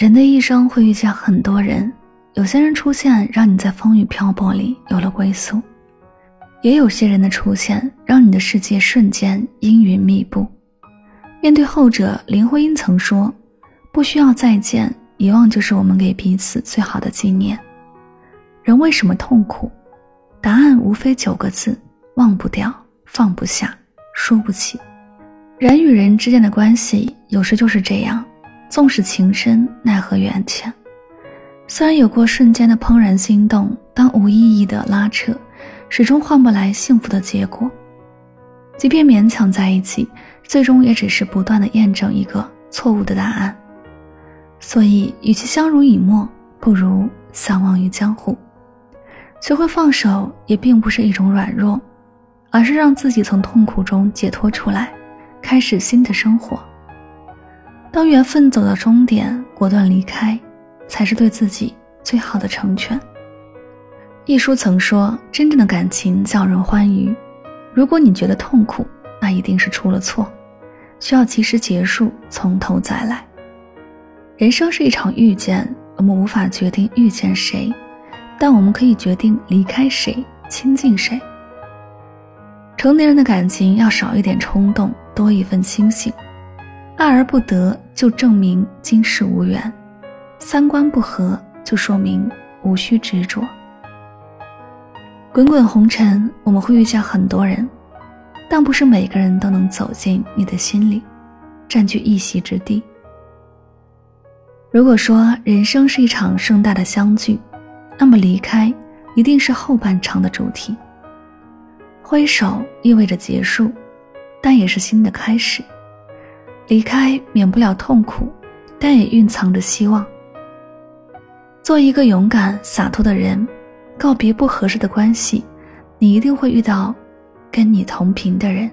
人的一生会遇见很多人，有些人出现让你在风雨漂泊里有了归宿，也有些人的出现让你的世界瞬间阴云密布。面对后者，林徽因曾说：“不需要再见，遗忘就是我们给彼此最好的纪念。”人为什么痛苦？答案无非九个字：忘不掉，放不下，输不起。人与人之间的关系有时就是这样。纵使情深，奈何缘浅。虽然有过瞬间的怦然心动，但无意义的拉扯，始终换不来幸福的结果。即便勉强在一起，最终也只是不断的验证一个错误的答案。所以，与其相濡以沫，不如相忘于江湖。学会放手，也并不是一种软弱，而是让自己从痛苦中解脱出来，开始新的生活。当缘分走到终点，果断离开，才是对自己最好的成全。一书曾说：“真正的感情叫人欢愉。如果你觉得痛苦，那一定是出了错，需要及时结束，从头再来。人生是一场遇见，我们无法决定遇见谁，但我们可以决定离开谁，亲近谁。成年人的感情要少一点冲动，多一份清醒。”爱而不得，就证明今世无缘；三观不合，就说明无需执着。滚滚红尘，我们会遇见很多人，但不是每个人都能走进你的心里，占据一席之地。如果说人生是一场盛大的相聚，那么离开一定是后半场的主题。挥手意味着结束，但也是新的开始。离开免不了痛苦，但也蕴藏着希望。做一个勇敢洒脱的人，告别不合适的关系，你一定会遇到跟你同频的人。